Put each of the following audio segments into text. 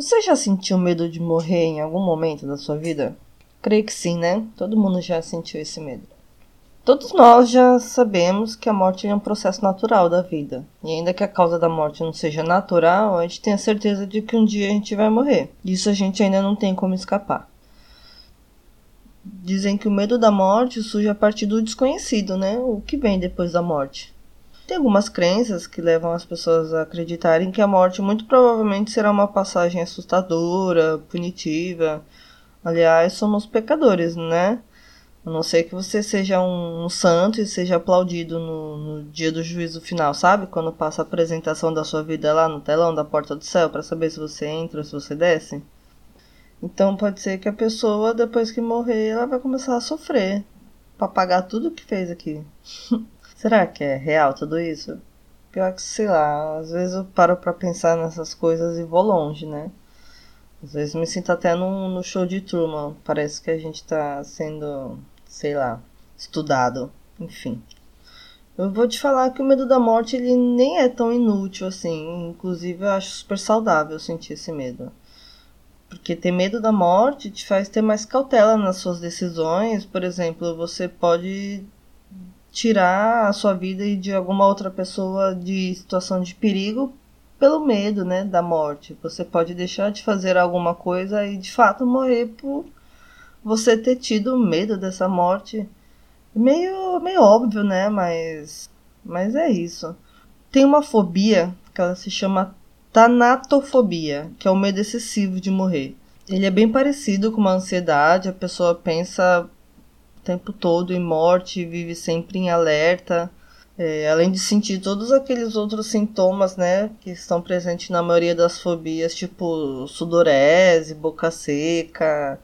Você já sentiu medo de morrer em algum momento da sua vida? Creio que sim, né? Todo mundo já sentiu esse medo. Todos nós já sabemos que a morte é um processo natural da vida. E ainda que a causa da morte não seja natural, a gente tem a certeza de que um dia a gente vai morrer. Disso a gente ainda não tem como escapar. Dizem que o medo da morte surge a partir do desconhecido, né? O que vem depois da morte. Tem algumas crenças que levam as pessoas a acreditarem que a morte muito provavelmente será uma passagem assustadora, punitiva. Aliás, somos pecadores, né? A não ser que você seja um, um santo e seja aplaudido no, no, dia do juízo final, sabe? Quando passa a apresentação da sua vida lá no telão da porta do céu para saber se você entra ou se você desce. Então pode ser que a pessoa, depois que morrer, ela vai começar a sofrer para pagar tudo que fez aqui. Será que é real tudo isso? Pior que, sei lá, às vezes eu paro pra pensar nessas coisas e vou longe, né? Às vezes me sinto até no, no show de Truman. Parece que a gente tá sendo, sei lá, estudado. Enfim. Eu vou te falar que o medo da morte ele nem é tão inútil assim. Inclusive eu acho super saudável sentir esse medo. Porque ter medo da morte te faz ter mais cautela nas suas decisões. Por exemplo, você pode tirar a sua vida e de alguma outra pessoa de situação de perigo pelo medo, né, da morte. Você pode deixar de fazer alguma coisa e de fato morrer por você ter tido medo dessa morte. Meio, meio óbvio, né, mas mas é isso. Tem uma fobia que ela se chama tanatofobia, que é o medo excessivo de morrer. Ele é bem parecido com uma ansiedade, a pessoa pensa o tempo todo em morte, vive sempre em alerta. É, além de sentir todos aqueles outros sintomas, né, que estão presentes na maioria das fobias, tipo sudorese, boca seca,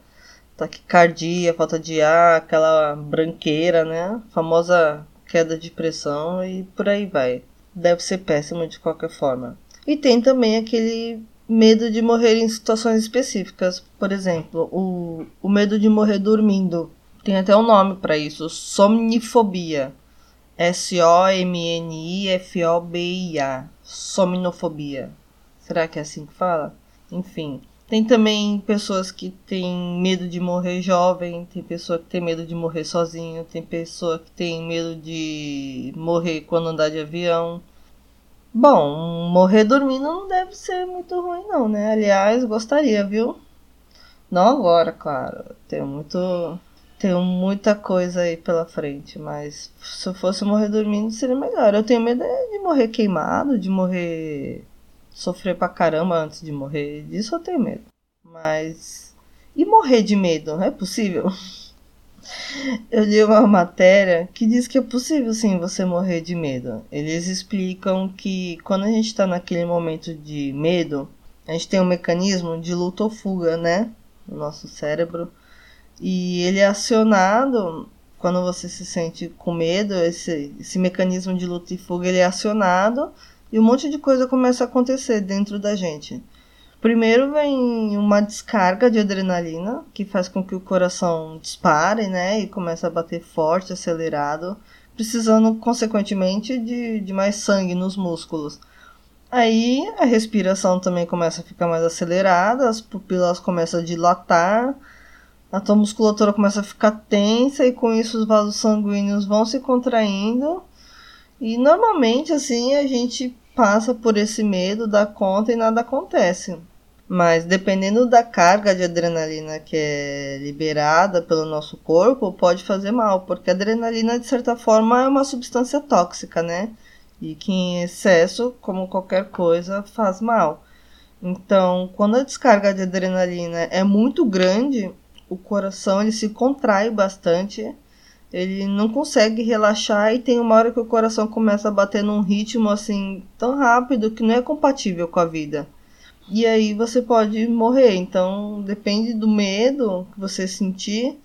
taquicardia, falta de ar, aquela branqueira, né, famosa queda de pressão e por aí vai. Deve ser péssimo de qualquer forma. E tem também aquele medo de morrer em situações específicas, por exemplo, o, o medo de morrer dormindo. Tem até um nome para isso, somnifobia. S-O-M-N-I-F-O-B-I-A. Somnofobia. Será que é assim que fala? Enfim. Tem também pessoas que têm medo de morrer jovem, tem pessoa que tem medo de morrer sozinho, tem pessoa que tem medo de morrer quando andar de avião. Bom, morrer dormindo não deve ser muito ruim não, né? Aliás, gostaria, viu? Não agora, claro. Tenho muito tenho muita coisa aí pela frente, mas se eu fosse morrer dormindo seria melhor. Eu tenho medo de morrer queimado, de morrer. sofrer pra caramba antes de morrer. Disso eu tenho medo. Mas. E morrer de medo? É possível? Eu li uma matéria que diz que é possível sim você morrer de medo. Eles explicam que quando a gente está naquele momento de medo, a gente tem um mecanismo de luta ou fuga, né? No nosso cérebro e ele é acionado quando você se sente com medo, esse, esse mecanismo de luta e fuga ele é acionado e um monte de coisa começa a acontecer dentro da gente. Primeiro vem uma descarga de adrenalina, que faz com que o coração dispare, né, e comece a bater forte, acelerado, precisando consequentemente de, de mais sangue nos músculos. Aí a respiração também começa a ficar mais acelerada, as pupilas começam a dilatar, a tua musculatura começa a ficar tensa e com isso os vasos sanguíneos vão se contraindo. E normalmente assim a gente passa por esse medo, dá conta e nada acontece. Mas dependendo da carga de adrenalina que é liberada pelo nosso corpo, pode fazer mal, porque a adrenalina de certa forma é uma substância tóxica, né? E que em excesso, como qualquer coisa, faz mal. Então, quando a descarga de adrenalina é muito grande, o coração ele se contrai bastante, ele não consegue relaxar e tem uma hora que o coração começa a bater num ritmo assim tão rápido que não é compatível com a vida. E aí você pode morrer. Então depende do medo que você sentir.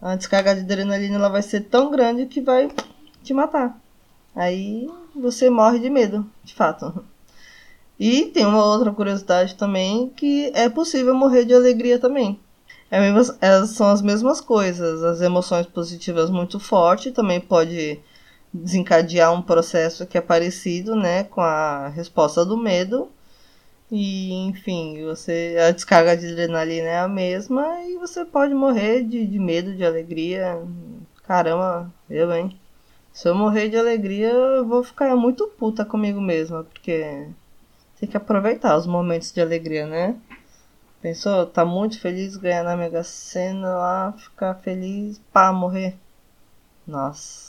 A descarga de adrenalina ela vai ser tão grande que vai te matar. Aí você morre de medo, de fato. E tem uma outra curiosidade também que é possível morrer de alegria também. É mesmo, elas são as mesmas coisas. As emoções positivas muito fortes também pode desencadear um processo que é parecido, né, com a resposta do medo. E enfim, você a descarga de adrenalina é a mesma e você pode morrer de, de medo, de alegria. Caramba, eu, hein? Se eu morrer de alegria, eu vou ficar muito puta comigo mesma, porque tem que aproveitar os momentos de alegria, né? Pensou? Tá muito feliz ganhar na Mega Sena lá, ficar feliz, pá, morrer. Nossa.